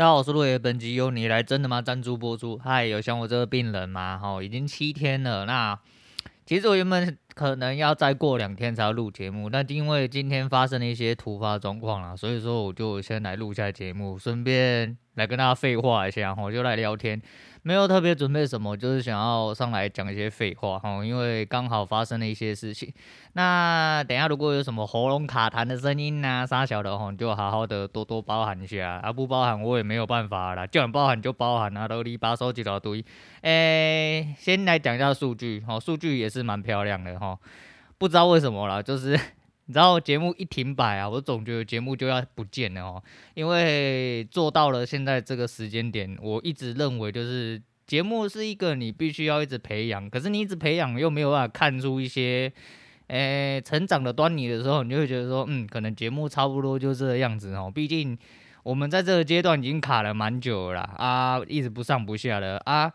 大家好，我是路野，本集由你来真的吗？赞助播出。嗨，有像我这个病人吗？哈，已经七天了。那其实我原本可能要再过两天才要录节目，但因为今天发生了一些突发状况啦，所以说我就先来录一下节目，顺便来跟大家废话一下，我就来聊天。没有特别准备什么，就是想要上来讲一些废话哈，因为刚好发生了一些事情。那等下如果有什么喉咙卡痰的声音呐，啥小的哈，你就好好的多多包涵一下啊，不包涵我也没有办法啦，叫你包涵就包涵啊，都你把手机都堆。诶，先来讲一下数据哈，数据也是蛮漂亮的哈，不知道为什么啦，就是。你知道节目一停摆啊，我总觉得节目就要不见了哦。因为做到了现在这个时间点，我一直认为就是节目是一个你必须要一直培养，可是你一直培养又没有办法看出一些诶成长的端倪的时候，你就会觉得说，嗯，可能节目差不多就这个样子哦。毕竟我们在这个阶段已经卡了蛮久了啊，一直不上不下的啊。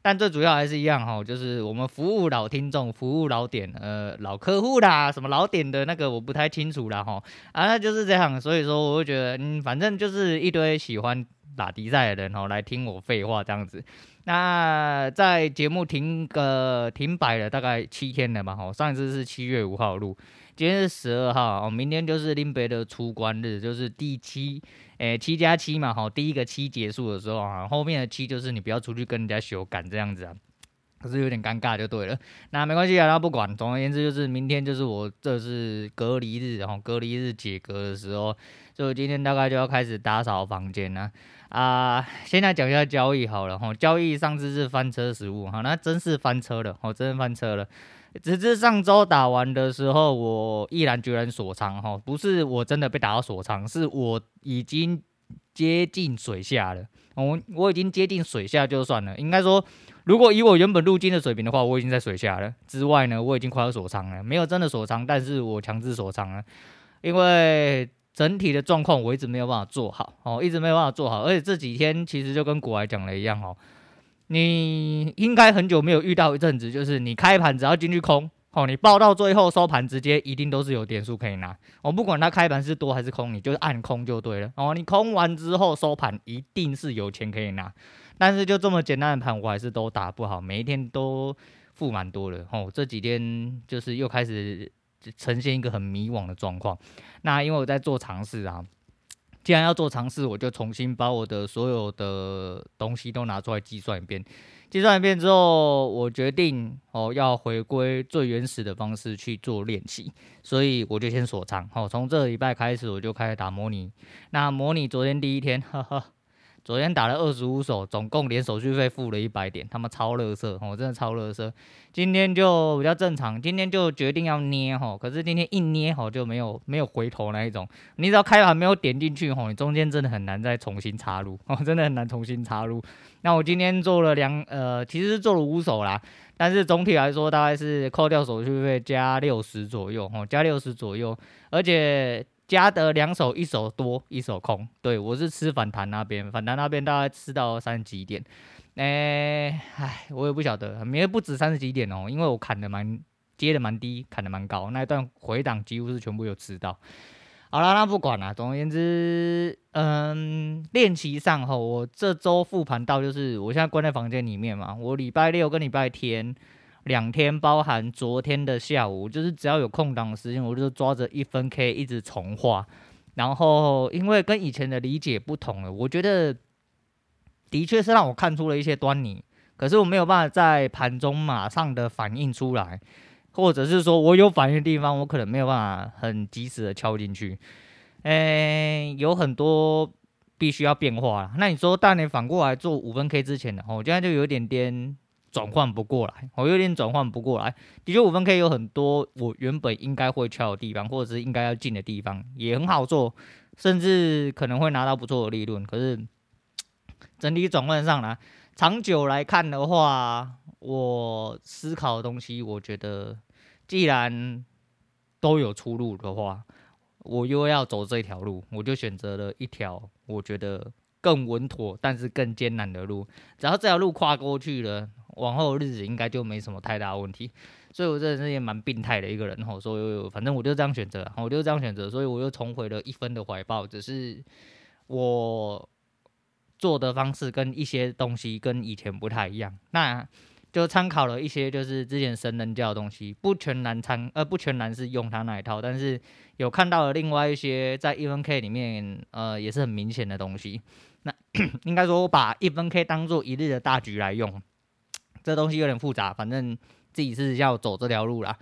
但最主要还是一样哈，就是我们服务老听众、服务老点、呃老客户啦，什么老点的那个我不太清楚啦哈啊，那就是这样，所以说我会觉得，嗯，反正就是一堆喜欢打比赛的人哦，来听我废话这样子。那在节目停个停摆了大概七天了嘛哈，上一次是七月五号录，今天是十二号哦，明天就是林北的出关日，就是第七。诶，七加七嘛，好，第一个七结束的时候啊，后面的七就是你不要出去跟人家修改这样子啊，可是有点尴尬就对了。那没关系啊，那不管，总而言之就是明天就是我这是隔离日，然后隔离日解隔的时候，所以今天大概就要开始打扫房间了啊。现在讲一下交易好了，哈，交易上次是翻车失误，哈，那真是翻车了，哦，真是翻车了。只是上周打完的时候，我毅然决然锁仓哈，不是我真的被打到锁仓，是我已经接近水下了。我我已经接近水下就算了，应该说，如果以我原本入金的水平的话，我已经在水下了。之外呢，我已经快要锁仓了，没有真的锁仓，但是我强制锁仓了，因为整体的状况我一直没有办法做好哦，一直没有办法做好，而且这几天其实就跟国外讲的一样哦。你应该很久没有遇到一阵子，就是你开盘只要进去空，哦，你报到最后收盘，直接一定都是有点数可以拿。我不管它开盘是多还是空，你就按空就对了。哦，你空完之后收盘，一定是有钱可以拿。但是就这么简单的盘，我还是都打不好，每一天都负蛮多的。哦，这几天就是又开始呈现一个很迷惘的状况。那因为我在做尝试啊。既然要做尝试，我就重新把我的所有的东西都拿出来计算一遍。计算一遍之后，我决定哦，要回归最原始的方式去做练习，所以我就先锁仓。哦，从这个礼拜开始，我就开始打模拟。那模拟昨天第一天，哈哈。昨天打了二十五手，总共连手续费付了一百点，他们超乐色，我真的超乐色。今天就比较正常，今天就决定要捏吼，可是今天一捏吼就没有没有回头那一种，你只要开盘没有点进去吼，你中间真的很难再重新插入，哦，真的很难重新插入。那我今天做了两呃，其实是做了五手啦，但是总体来说大概是扣掉手续费加六十左右，哦，加六十左右，而且。加的两手，一手多，一手空。对，我是吃反弹那边，反弹那边大概吃到三十几点。哎、唉，我也不晓得，没不止三十几点哦，因为我砍的蛮接的蛮低，砍的蛮高，那一段回档几乎是全部有吃到。好了，那不管了。总而言之，嗯，练习上后，我这周复盘到就是，我现在关在房间里面嘛，我礼拜六跟礼拜天。两天包含昨天的下午，就是只要有空档的时间，我就抓着一分 K 一直重画。然后因为跟以前的理解不同了，我觉得的确是让我看出了一些端倪。可是我没有办法在盘中马上的反应出来，或者是说我有反应的地方，我可能没有办法很及时的敲进去。诶，有很多必须要变化。那你说，当你反过来做五分 K 之前的，我现在就有点点。转换不过来，我有点转换不过来。的确，五分 K 有很多我原本应该会敲的地方，或者是应该要进的地方，也很好做，甚至可能会拿到不错的利润。可是整体转换上来，长久来看的话，我思考的东西，我觉得既然都有出路的话，我又要走这条路，我就选择了一条我觉得更稳妥，但是更艰难的路。只要这条路跨过去了。往后日子应该就没什么太大问题，所以我真的是也蛮病态的一个人吼，所以反正我就这样选择，我就这样选择，所以我又重回了一分的怀抱。只是我做的方式跟一些东西跟以前不太一样，那就参考了一些就是之前神人教的东西，不全然参呃不全然是用他那一套，但是有看到了另外一些在一分 K 里面呃也是很明显的东西。那 应该说我把一分 K 当做一日的大局来用，这东西有点复杂，反正自己是要走这条路啦。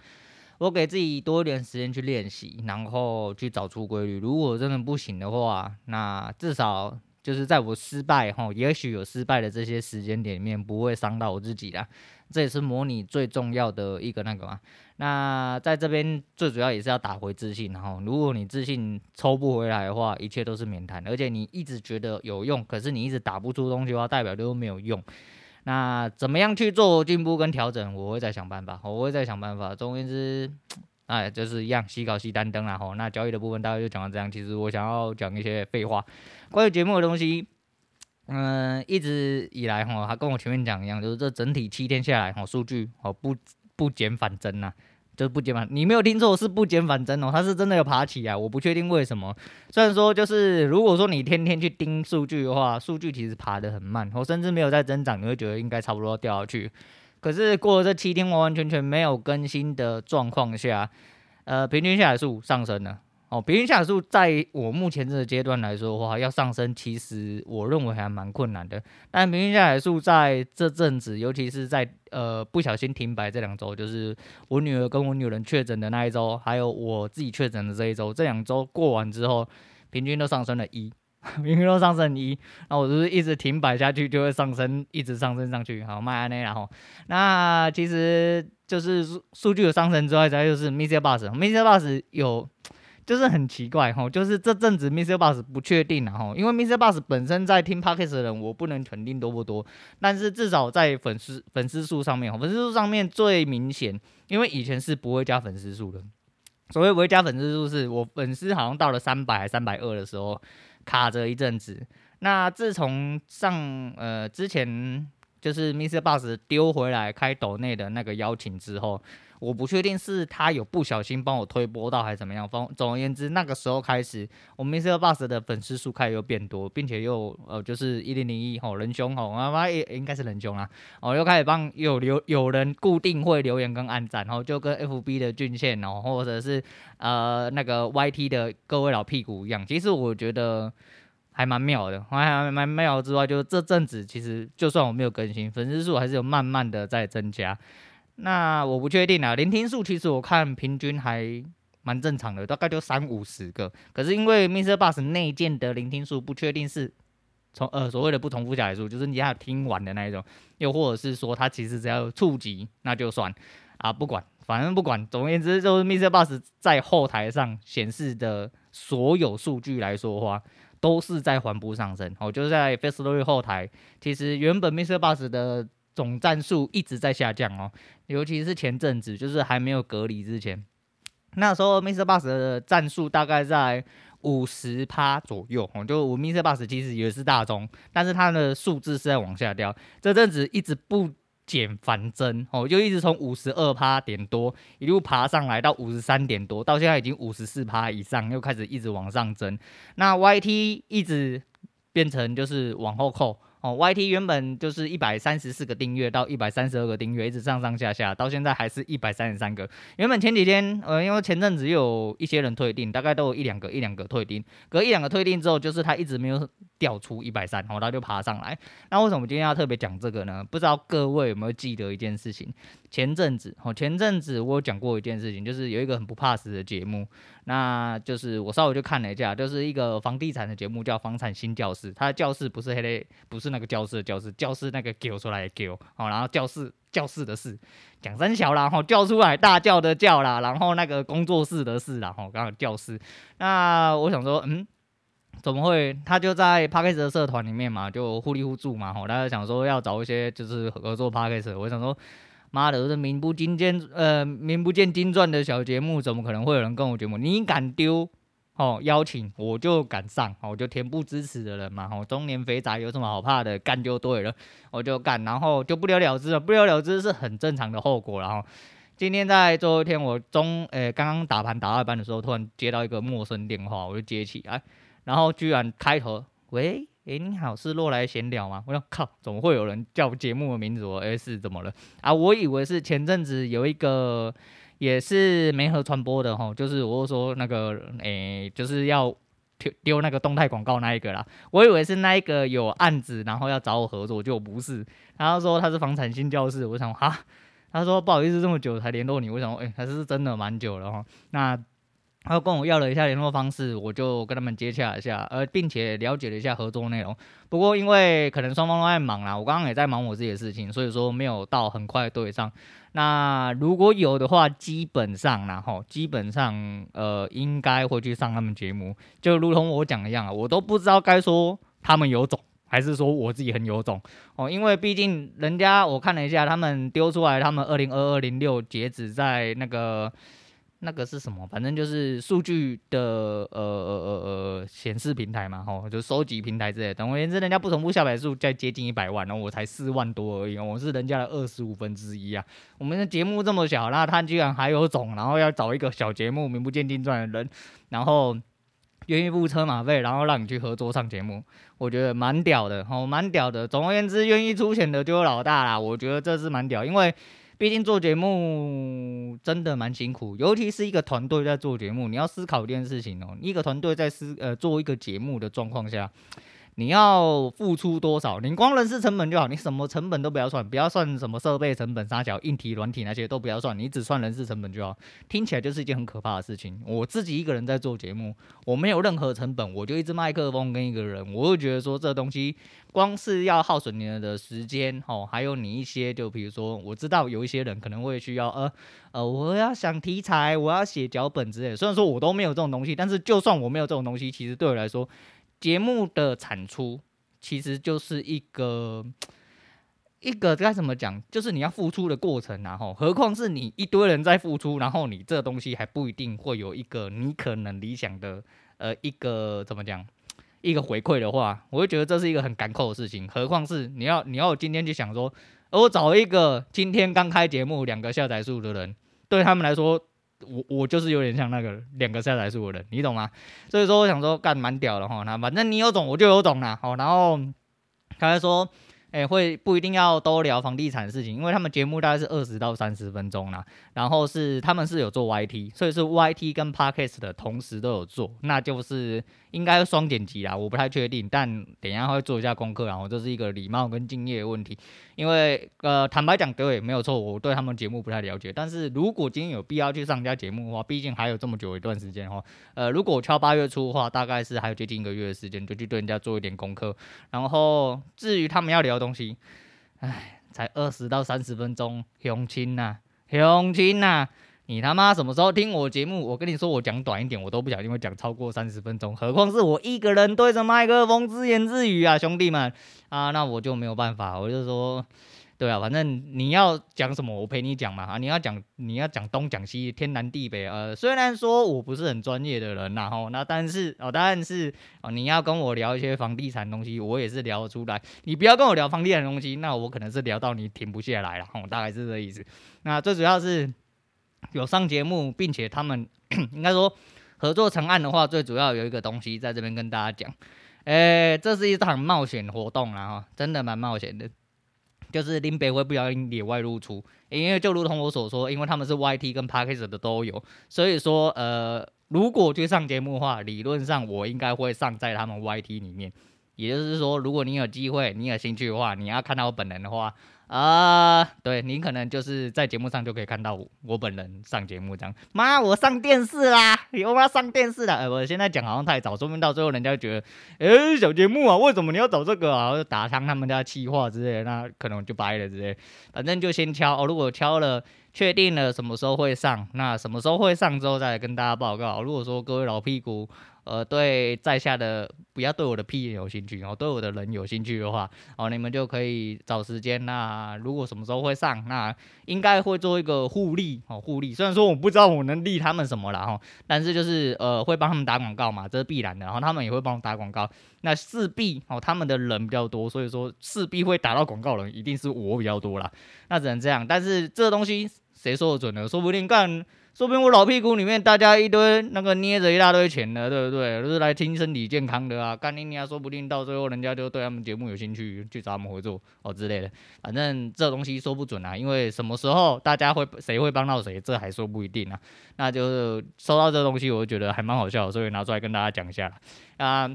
我给自己多一点时间去练习，然后去找出规律。如果真的不行的话，那至少就是在我失败哈，也许有失败的这些时间点里面，不会伤到我自己啦。这也是模拟最重要的一个那个嘛。那在这边最主要也是要打回自信，然后如果你自信抽不回来的话，一切都是免谈。而且你一直觉得有用，可是你一直打不出东西的话，代表都没有用。那怎么样去做进步跟调整？我会再想办法，我会再想办法。总而言之，哎，就是一样，西搞西单灯啦。吼，那交易的部分大概就讲到这样。其实我想要讲一些废话，关于节目的东西，嗯、一直以来吼，他跟我前面讲一样，就是这整体七天下来，吼，数据哦不不减反增呐。就是不减反，你没有听错，是不减反增哦，它是真的有爬起啊，我不确定为什么。虽然说就是如果说你天天去盯数据的话，数据其实爬得很慢，我甚至没有在增长，你会觉得应该差不多掉下去。可是过了这七天完完全全没有更新的状况下，呃，平均下来数上升了。哦，平均下载数在我目前这个阶段来说的话，要上升，其实我认为还蛮困难的。但平均下载数在这阵子，尤其是在呃不小心停摆这两周，就是我女儿跟我女人确诊的那一周，还有我自己确诊的这一周，这两周过完之后，平均都上升了一，平均都上升一。那我就是一直停摆下去，就会上升，一直上升上去。好，迈阿密然后，那其实就是数据有上升之外，再就是 MixerBox，MixerBox 有。就是很奇怪哈，就是这阵子 MixerBox 不确定了哈，因为 MixerBox 本身在听 Podcast 的人，我不能肯定多不多，但是至少在粉丝粉丝数上面，粉丝数上面最明显，因为以前是不会加粉丝数的，所谓不会加粉丝数，是我粉丝好像到了三百三百二的时候卡着一阵子，那自从上呃之前就是 MixerBox 丢回来开抖内的那个邀请之后。我不确定是他有不小心帮我推播到还是怎么样。总总而言之，那个时候开始，我们 Mr. Bus 的粉丝数开始又变多，并且又呃就是一零零一吼人兄吼，妈妈也应该是人兄啊，哦又开始帮有留有人固定会留言跟按赞，然后就跟 FB 的俊宪哦，或者是呃那个 YT 的各位老屁股一样。其实我觉得还蛮妙的，还还蛮妙之外，就这阵子其实就算我没有更新，粉丝数还是有慢慢的在增加。那我不确定啊，聆听数其实我看平均还蛮正常的，大概就三五十个。可是因为 Mr. Bus 内建的聆听数不确定是从呃所谓的不重复下载数，就是你要听完的那一种，又或者是说它其实只要触及那就算啊，不管，反正不管，总而言之就是 Mr. Bus 在后台上显示的所有数据来说话，都是在缓步上升。哦，就是在 Firstory 后台，其实原本 Mr. Bus 的。总战数一直在下降哦，尤其是前阵子，就是还没有隔离之前，那时候 Mr. Bus 的战术大概在五十趴左右哦。就我 Mr. Bus 其实也是大宗，但是它的数字是在往下掉。这阵子一直不减反增哦，就一直从五十二趴点多一路爬上来到五十三点多，到现在已经五十四趴以上，又开始一直往上增。那 YT 一直变成就是往后扣。哦，YT 原本就是一百三十四个订阅到一百三十二个订阅，一直上上下下，到现在还是一百三十三个。原本前几天，呃，因为前阵子有一些人退订，大概都有一两个、一两个退订，隔一两个退订之后，就是他一直没有掉出一百三，然后他就爬上来。那为什么今天要特别讲这个呢？不知道各位有没有记得一件事情？前阵子，哦，前阵子我有讲过一件事情，就是有一个很不怕死的节目。那就是我稍微就看了一下，就是一个房地产的节目，叫《房产新教室》。它的教室不是黑的，不是那个教室的教室，教室那个叫出来的叫，好，然后教室教室的室，讲三小啦，然后叫出来大叫的叫啦，然后那个工作室的室，然后刚好教室。那我想说，嗯，怎么会？他就在 Podcast 的社团里面嘛，就互利互助嘛，吼，大家想说要找一些就是合作 Podcast，我想说。妈的，这名不经见呃名不见经传的小节目，怎么可能会有人跟我节目？你敢丢哦邀请，我就敢上，我就恬不知耻的人嘛。哦，中年肥宅有什么好怕的？干就对了，我就干，然后就不了了之了。不了了之是很正常的后果。然后今天在最后一天，我中诶刚刚打盘打到一半的时候，突然接到一个陌生电话，我就接起来，然后居然开头喂诶，你好，是洛来闲聊吗？我说靠，怎么会有人叫节目的名字？我诶是怎么了啊？我以为是前阵子有一个也是媒合传播的哈，就是我说那个诶，就是要丢丢那个动态广告那一个啦。我以为是那一个有案子，然后要找我合作，就不是。然后说他是房产新教室，我想哈，他说不好意思，这么久才联络你，我想诶，还是真的蛮久了哈。那。他跟我要了一下联络方式，我就跟他们接洽一下，呃，并且了解了一下合作内容。不过因为可能双方都在忙啦，我刚刚也在忙我自己的事情，所以说没有到很快对上。那如果有的话，基本上然后基本上呃应该会去上他们节目，就如同我讲一样啊，我都不知道该说他们有种，还是说我自己很有种哦，因为毕竟人家我看了一下，他们丢出来，他们二零二二零六截止在那个。那个是什么？反正就是数据的呃呃呃呃显示平台嘛，吼，就收集平台之类的。总而言之，人家不同步下载数在接近一百万，然后我才四万多而已，我是人家的二十五分之一啊。我们的节目这么小，那他居然还有种，然后要找一个小节目名不见经传的人，然后愿意付车马费，然后让你去合作上节目，我觉得蛮屌的，吼，蛮屌的。总而言之，愿意出钱的就有老大啦，我觉得这是蛮屌，因为。毕竟做节目真的蛮辛苦，尤其是一个团队在做节目，你要思考一件事情哦。一个团队在思呃做一个节目的状况下。你要付出多少？你光人事成本就好，你什么成本都不要算，不要算什么设备成本、啥小硬体、软体那些都不要算，你只算人事成本就好。听起来就是一件很可怕的事情。我自己一个人在做节目，我没有任何成本，我就一支麦克风跟一个人，我会觉得说这东西光是要耗损你的时间哦，还有你一些就比如说，我知道有一些人可能会需要呃呃，我要想题材，我要写脚本之类。虽然说我都没有这种东西，但是就算我没有这种东西，其实对我来说。节目的产出其实就是一个一个该怎么讲，就是你要付出的过程，然后何况是你一堆人在付出，然后你这东西还不一定会有一个你可能理想的呃一个怎么讲一个回馈的话，我会觉得这是一个很赶扣的事情。何况是你要你要今天就想说，我找一个今天刚开节目两个下载数的人，对他们来说。我我就是有点像那个两个下载是我的，你懂吗？所以说我想说干蛮屌的哈，那反正你有种我就有种啦，好，然后他还说。诶、会不一定要都聊房地产的事情，因为他们节目大概是二十到三十分钟啦。然后是他们是有做 YT，所以是 YT 跟 Podcast 的同时都有做，那就是应该双剪辑啦，我不太确定，但等一下会做一下功课，然后这是一个礼貌跟敬业的问题。因为呃，坦白讲，对，没有错，我对他们节目不太了解。但是如果今天有必要去上家节目的话，毕竟还有这么久一段时间哈。呃，如果我敲八月初的话，大概是还有接近一个月的时间，就去对人家做一点功课。然后至于他们要聊的东西，唉，才二十到三十分钟，雄亲呐，雄亲呐，你他妈什么时候听我节目？我跟你说，我讲短一点，我都不小心会讲超过三十分钟，何况是我一个人对着麦克风自言自语啊，兄弟们啊，那我就没有办法，我就说。对啊，反正你要讲什么，我陪你讲嘛啊！你要讲，你要讲东讲西，天南地北。呃，虽然说我不是很专业的人呐，吼，那但是哦，但是哦，你要跟我聊一些房地产东西，我也是聊得出来。你不要跟我聊房地产东西，那我可能是聊到你停不下来了，吼，大概是这意思。那最主要是有上节目，并且他们 应该说合作成案的话，最主要有一个东西在这边跟大家讲，诶，这是一场冒险活动啦，哈，真的蛮冒险的。就是林北会不小心野外露出，因为就如同我所说，因为他们是 YT 跟 Parkers 的都有，所以说呃，如果去上节目的话，理论上我应该会上在他们 YT 里面。也就是说，如果你有机会，你有兴趣的话，你要看到我本人的话。啊、呃，对，你可能就是在节目上就可以看到我，本人上节目这样。妈，我上电视啦！有吗？上电视了。呃，我现在讲好像太早，说明到最后人家觉得，哎、小节目啊，为什么你要找这个啊？打伤他们家气话之类，那可能就掰了之类。反正就先敲哦，如果敲了，确定了什么时候会上，那什么时候会上之后再来跟大家报告。如果说各位老屁股。呃，对在下的不要对我的屁有兴趣，哦对我的人有兴趣的话，哦，你们就可以找时间。那如果什么时候会上，那应该会做一个互利哦，互利。虽然说我不知道我能利他们什么了哈，但是就是呃会帮他们打广告嘛，这是必然的。然后他们也会帮我打广告，那势必哦他们的人比较多，所以说势必会打到广告人，一定是我比较多啦。那只能这样。但是这东西谁说的准呢？说不定干。说不定我老屁股里面大家一堆那个捏着一大堆钱的，对不对？都是来听身体健康的啊，干你娘，说不定到最后人家就对他们节目有兴趣，去找他们合作哦之类的。反正这东西说不准啊，因为什么时候大家会谁会帮到谁，这还说不一定啊。那就是收到这东西，我觉得还蛮好笑，所以拿出来跟大家讲一下啊。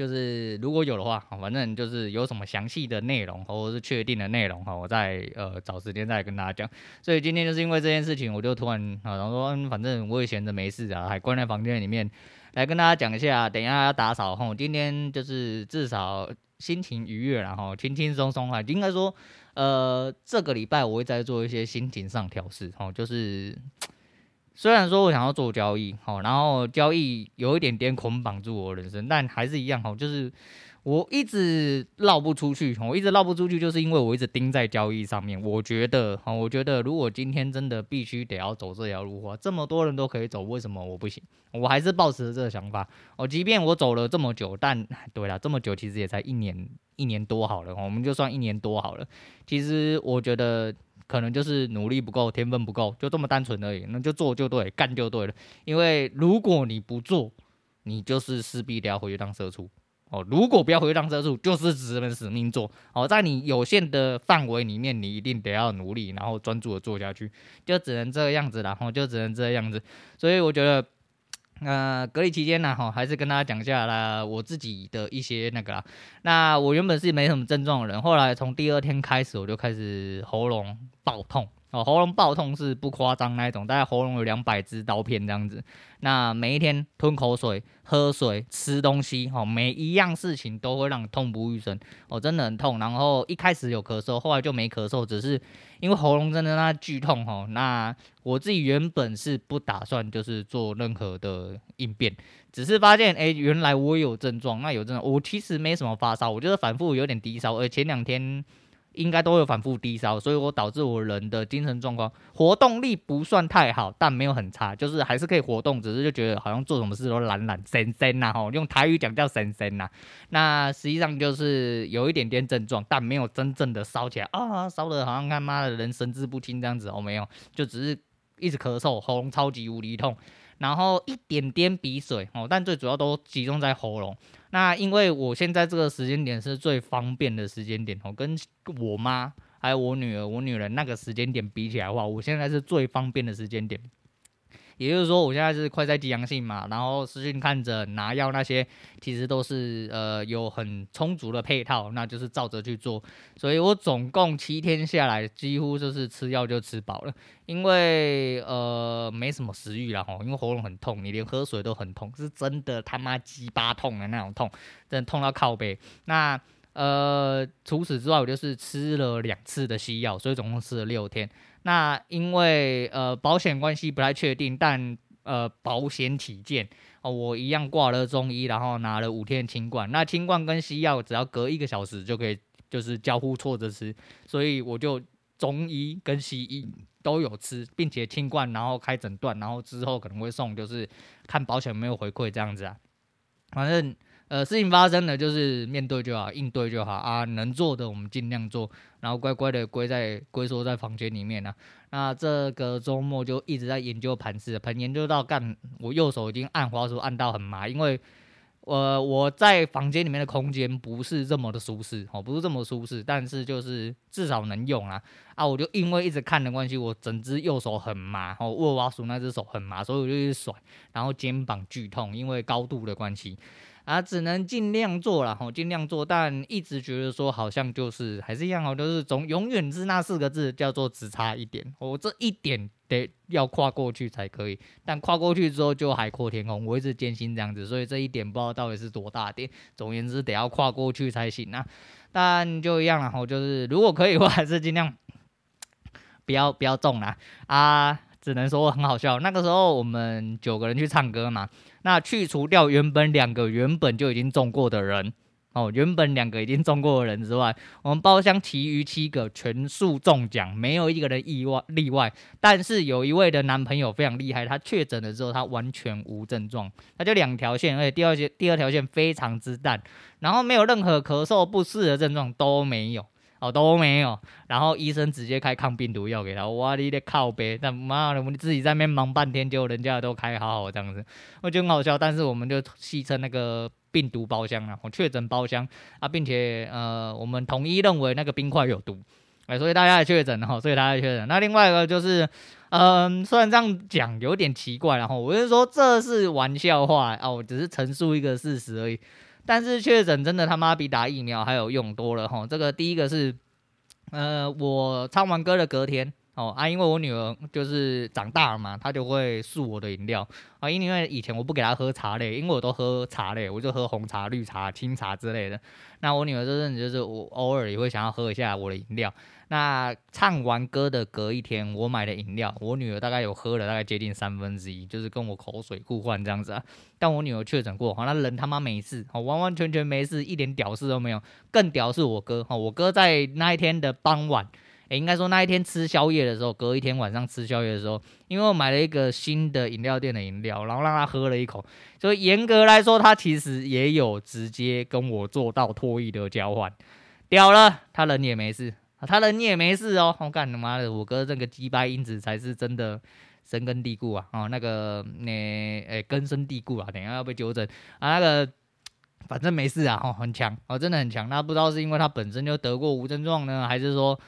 就是如果有的话，反正就是有什么详细的内容或者是确定的内容哈，我再呃找时间再跟大家讲。所以今天就是因为这件事情，我就突然啊，然后说，反正我也闲着没事啊，还关在房间里面，来跟大家讲一下。等一下要打扫哈，今天就是至少心情愉悦，然后轻轻松松啊，应该说呃这个礼拜我会再做一些心情上调试哈，就是。虽然说我想要做交易，好，然后交易有一点点捆绑住我人生，但还是一样，好，就是我一直绕不出去，我一直绕不出去，就是因为我一直盯在交易上面。我觉得，哈，我觉得如果今天真的必须得要走这条路的话，这么多人都可以走，为什么我不行？我还是抱持这个想法。哦，即便我走了这么久，但对了，这么久其实也才一年一年多好了，我们就算一年多好了。其实我觉得。可能就是努力不够，天分不够，就这么单纯而已。那就做就对，干就对了。因为如果你不做，你就是势必得要回去当社畜哦。如果不要回去当社畜，就是只能死命做哦。在你有限的范围里面，你一定得要努力，然后专注的做下去，就只能这个样子。然后就只能这个样子。所以我觉得。那，隔离期间呢，哈，还是跟大家讲一下啦，我自己的一些那个啦。那我原本是没什么症状的人，后来从第二天开始，我就开始喉咙爆痛。哦，喉咙爆痛是不夸张那一种，大概喉咙有两百支刀片这样子。那每一天吞口水、喝水、吃东西，哦，每一样事情都会让你痛不欲生，哦，真的很痛。然后一开始有咳嗽，后来就没咳嗽，只是因为喉咙真的那剧痛，哦。那我自己原本是不打算就是做任何的应变，只是发现，哎，原来我有症状。那有症状，我其实没什么发烧，我就是反复有点低烧，而前两天。应该都会反复低烧，所以我导致我人的精神状况、活动力不算太好，但没有很差，就是还是可以活动，只是就觉得好像做什么事都懒懒神神呐，吼，用台语讲叫神神呐。那实际上就是有一点点症状，但没有真正的烧起来啊，烧的好像他妈的人神志不清这样子哦，没有，就只是一直咳嗽，喉咙超级无敌痛，然后一点点鼻水哦，但最主要都集中在喉咙。那因为我现在这个时间点是最方便的时间点哦，跟我妈还有我女儿、我女人那个时间点比起来的话，我现在是最方便的时间点。也就是说，我现在是快筛阳性嘛，然后私讯看诊、拿药那些，其实都是呃有很充足的配套，那就是照着去做。所以我总共七天下来，几乎就是吃药就吃饱了，因为呃没什么食欲了哈，因为喉咙很痛，你连喝水都很痛，是真的他妈鸡巴痛的那种痛，真的痛到靠背。那呃除此之外，我就是吃了两次的西药，所以总共吃了六天。那因为呃保险关系不太确定，但呃保险起见哦，我一样挂了中医，然后拿了五天清冠。那清冠跟西药只要隔一个小时就可以，就是交互错着吃，所以我就中医跟西医都有吃，并且清冠，然后开诊断，然后之后可能会送，就是看保险有没有回馈这样子啊，反正。呃，事情发生了，就是面对就好，应对就好啊。能做的我们尽量做，然后乖乖的归在龟缩在房间里面呢、啊。那这个周末就一直在研究盘势，盘研究到干，我右手已经按滑鼠按到很麻，因为呃我在房间里面的空间不是这么的舒适哦，不是这么舒适，但是就是至少能用啊啊！我就因为一直看的关系，我整只右手很麻哦，握滑鼠那只手很麻，所以我就一甩，然后肩膀剧痛，因为高度的关系。啊，只能尽量做了，吼，尽量做，但一直觉得说好像就是还是一样哦，就是总永远是那四个字，叫做只差一点，我这一点得要跨过去才可以，但跨过去之后就海阔天空，我一直坚信这样子，所以这一点不知道到底是多大点，总而言之得要跨过去才行啊，但就一样了，吼，就是如果可以的话，还是尽量不要不要中了啊。只能说很好笑。那个时候我们九个人去唱歌嘛，那去除掉原本两个原本就已经中过的人，哦，原本两个已经中过的人之外，我们包厢其余七个全数中奖，没有一个人意外例外。但是有一位的男朋友非常厉害，他确诊了之后他完全无症状，他就两条线，而且第二线第二条线非常之淡，然后没有任何咳嗽不适的症状都没有。哦都没有，然后医生直接开抗病毒药给他，哇你的靠呗，那妈的我们自己在那边忙半天，结果人家都开好好这样子，我觉得很好笑，但是我们就戏称那个病毒包厢啊，我确诊包厢啊，并且呃我们统一认为那个冰块有毒。哎，所以大家也确诊哈，所以大家确诊。那另外一个就是，嗯，虽然这样讲有点奇怪，然后我就说这是玩笑话啊，我只是陈述一个事实而已。但是确诊真的他妈比打疫苗还有用多了哈。这个第一个是，呃，我唱完歌的隔天哦啊，因为我女儿就是长大了嘛，她就会漱我的饮料啊，因为以前我不给她喝茶类，因为我都喝茶类，我就喝红茶、绿茶、清茶之类的。那我女儿这阵子就是我偶尔也会想要喝一下我的饮料。那唱完歌的隔一天，我买的饮料，我女儿大概有喝了大概接近三分之一，就是跟我口水互换这样子啊。但我女儿确诊过，好，那人他妈没事，好，完完全全没事，一点屌事都没有。更屌是我哥，哈，我哥在那一天的傍晚，诶，应该说那一天吃宵夜的时候，隔一天晚上吃宵夜的时候，因为我买了一个新的饮料店的饮料，然后让他喝了一口，所以严格来说，他其实也有直接跟我做到脱衣的交换，屌了，他人也没事。他人也没事哦，我干他妈的，我哥这个鸡掰因子才是真的深根蒂固啊！哦，那个那诶、欸、根深蒂固啊，等下要被纠正啊。那个反正没事啊，哦，很强哦，真的很强。那不知道是因为他本身就得过无症状呢，还是说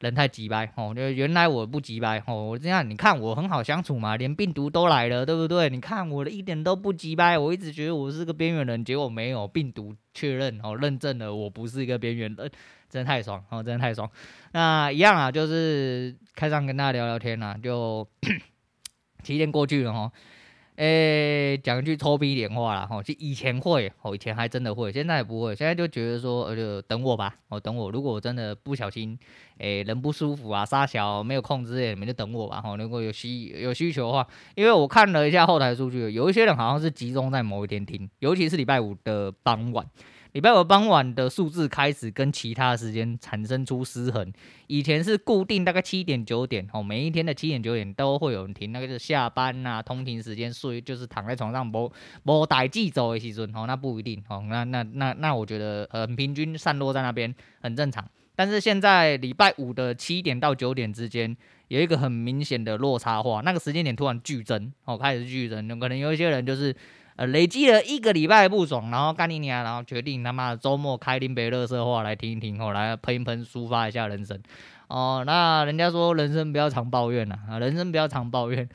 人太急掰哦？就原来我不急掰哦，我这样你看我很好相处嘛，连病毒都来了，对不对？你看我的一点都不急掰，我一直觉得我是个边缘人，结果没有病毒确认哦，认证了我不是一个边缘人。真的太爽哦！真的太爽。那一样啊，就是开场跟大家聊聊天啊，就 七天过去了哦。诶、讲句臭逼点话啦哈，就以前会，哦，以前还真的会，现在也不会。现在就觉得说，呃，就等我吧，哦，等我。如果我真的不小心，诶、人不舒服啊，撒小没有控制，你们就等我吧。哈，如果有需有需求的话，因为我看了一下后台数据，有一些人好像是集中在某一天听，尤其是礼拜五的傍晚。礼拜五傍晚的数字开始跟其他时间产生出失衡。以前是固定大概七点九点哦，每一天的七点九点都会有人停，那个是下班呐、啊，通勤时间，睡就是躺在床上无无代志做的时阵哦，那不一定哦，那那那那我觉得很平均散落在那边很正常。但是现在礼拜五的七点到九点之间有一个很明显的落差化，那个时间点突然剧增哦，开始剧增，可能有一些人就是。呃，累积了一个礼拜不爽，然后干你娘，然后决定他妈的周末开林北乐色话来听一听，后来喷一喷，抒发一下人生。哦，那人家说人生不要常抱怨呐，啊，人生不要常抱怨。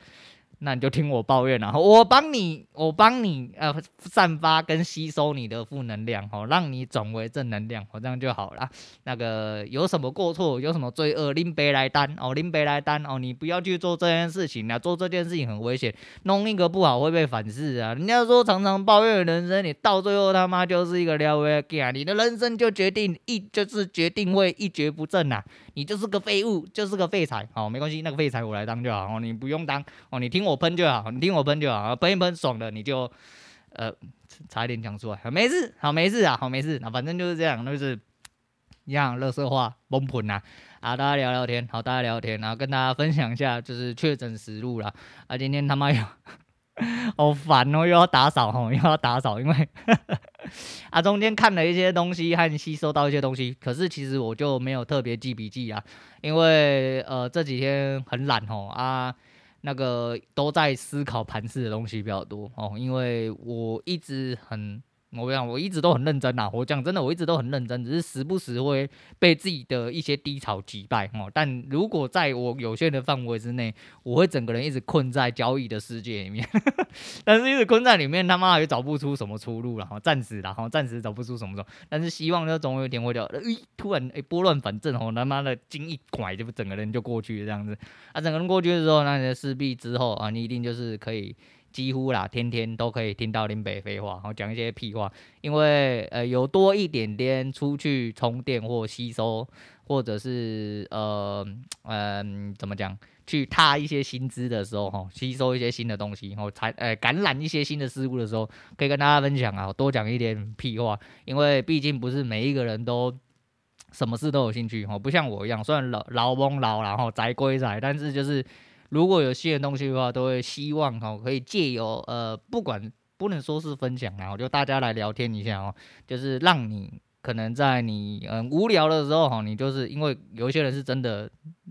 那你就听我抱怨啦，我帮你，我帮你，呃，散发跟吸收你的负能量，哦，让你转为正能量，哦，这样就好了。那个有什么过错，有什么罪恶，拎杯来担，哦，拎杯来担，哦，你不要去做这件事情，啊做这件事情很危险，弄一个不好会被反噬啊。人家说常常抱怨人生，你到最后他妈就是一个撩妹啊，你的人生就决定一就是决定会一蹶不振呐，你就是个废物，就是个废材，好，没关系，那个废材我来当就好，哦，你不用当，哦，你听我。我喷就好，你听我喷就好，喷一喷爽的你就，呃，差一点讲出来，没事，好没事啊，好没事，那反正就是这样，就是一样，垃圾话崩盘呐，啊，大家聊聊天，好，大家聊天，然后跟大家分享一下，就是确诊实录了，啊，今天他妈有，好烦哦，又要打扫哦，又要打扫，因为，啊，中间看了一些东西和吸收到一些东西，可是其实我就没有特别记笔记啊，因为呃这几天很懒哦，啊。那个都在思考盘势的东西比较多哦，因为我一直很。我讲，我一直都很认真啊。我讲真的，我一直都很认真，只是时不时会被自己的一些低潮击败哦。但如果在我有限的范围之内，我会整个人一直困在交易的世界里面。但是一直困在里面，他妈也找不出什么出路了哈。暂时然后暂时找不出什么出路。但是希望呢，总有一天会掉。诶，突然诶，拨乱反正哦，他妈的筋一拐，就整个人就过去这样子。啊，整个人过去的时候，那你势必之后啊，你一定就是可以。几乎啦，天天都可以听到林北废话，然后讲一些屁话。因为呃，有多一点点出去充电或吸收，或者是呃嗯、呃，怎么讲，去踏一些新知的时候，哈，吸收一些新的东西，然后才呃感染一些新的事物的时候，可以跟大家分享啊，多讲一点屁话。因为毕竟不是每一个人都什么事都有兴趣，哈，不像我一样，虽然老老翁老，然后宅归宅，但是就是。如果有新的东西的话，都会希望哈可以借由呃，不管不能说是分享啊，就大家来聊天一下哦，就是让你可能在你嗯无聊的时候哈，你就是因为有一些人是真的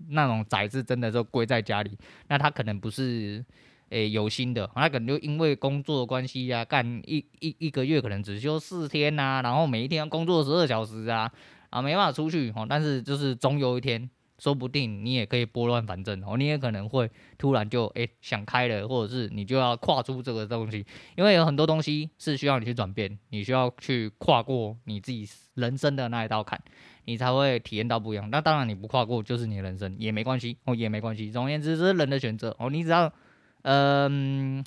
那种宅是真的就归在家里，那他可能不是。诶、有心的，他可能就因为工作关系呀，干一一一个月可能只休四天呐、啊，然后每一天工作十二小时啊，啊，没办法出去哦。但是就是总有一天，说不定你也可以拨乱反正哦，你也可能会突然就诶、欸、想开了，或者是你就要跨出这个东西，因为有很多东西是需要你去转变，你需要去跨过你自己人生的那一道坎，你才会体验到不一样。那当然你不跨过就是你的人生也没关系哦，也没关系。总而言之，这是人的选择哦，你只要。嗯，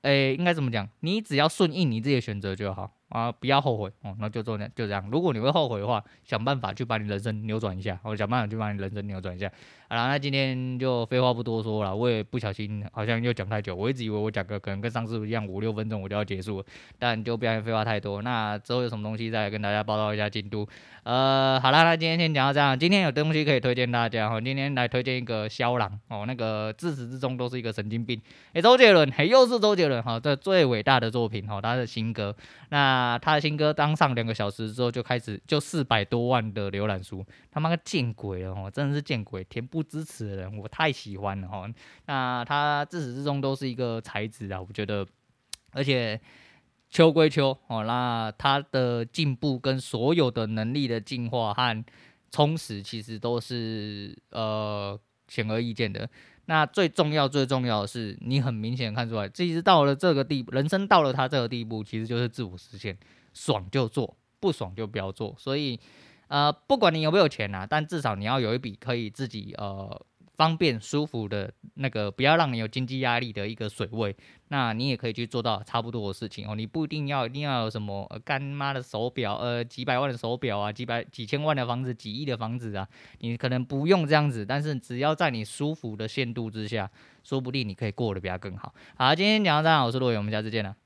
诶、欸，应该怎么讲？你只要顺应你自己的选择就好。啊，不要后悔哦，那就做那就这样。如果你会后悔的话，想办法去把你人生扭转一下，我想办法去把你人生扭转一下。好了，那今天就废话不多说了，我也不小心好像又讲太久，我一直以为我讲个可能跟上次一样五六分钟我就要结束了，但就不要废话太多。那之后有什么东西再跟大家报道一下进度。呃，好了，那今天先讲到这样。今天有东西可以推荐大家哈，今天来推荐一个萧郎哦，那个自始至终都是一个神经病。诶，周杰伦，嘿，又是周杰伦哈，这最伟大的作品哈，他的新歌那。那他的新歌刚上两个小时之后就开始就四百多万的浏览数，他妈个见鬼了哦！真的是见鬼，恬不知耻的人，我太喜欢了哦。那他自始至终都是一个才子啊，我觉得，而且秋归秋哦，那他的进步跟所有的能力的进化和充实，其实都是呃显而易见的。那最重要、最重要的是，你很明显看出来，其实到了这个地步，人生到了他这个地步，其实就是自我实现，爽就做，不爽就不要做。所以，呃，不管你有没有钱啊，但至少你要有一笔可以自己呃。方便舒服的那个，不要让你有经济压力的一个水位，那你也可以去做到差不多的事情哦。你不一定要一定要有什么干妈的手表，呃，几百万的手表啊，几百几千万的房子，几亿的房子啊，你可能不用这样子，但是只要在你舒服的限度之下，说不定你可以过得比他更好。好，今天讲到这，我是洛伟，我们下次见了。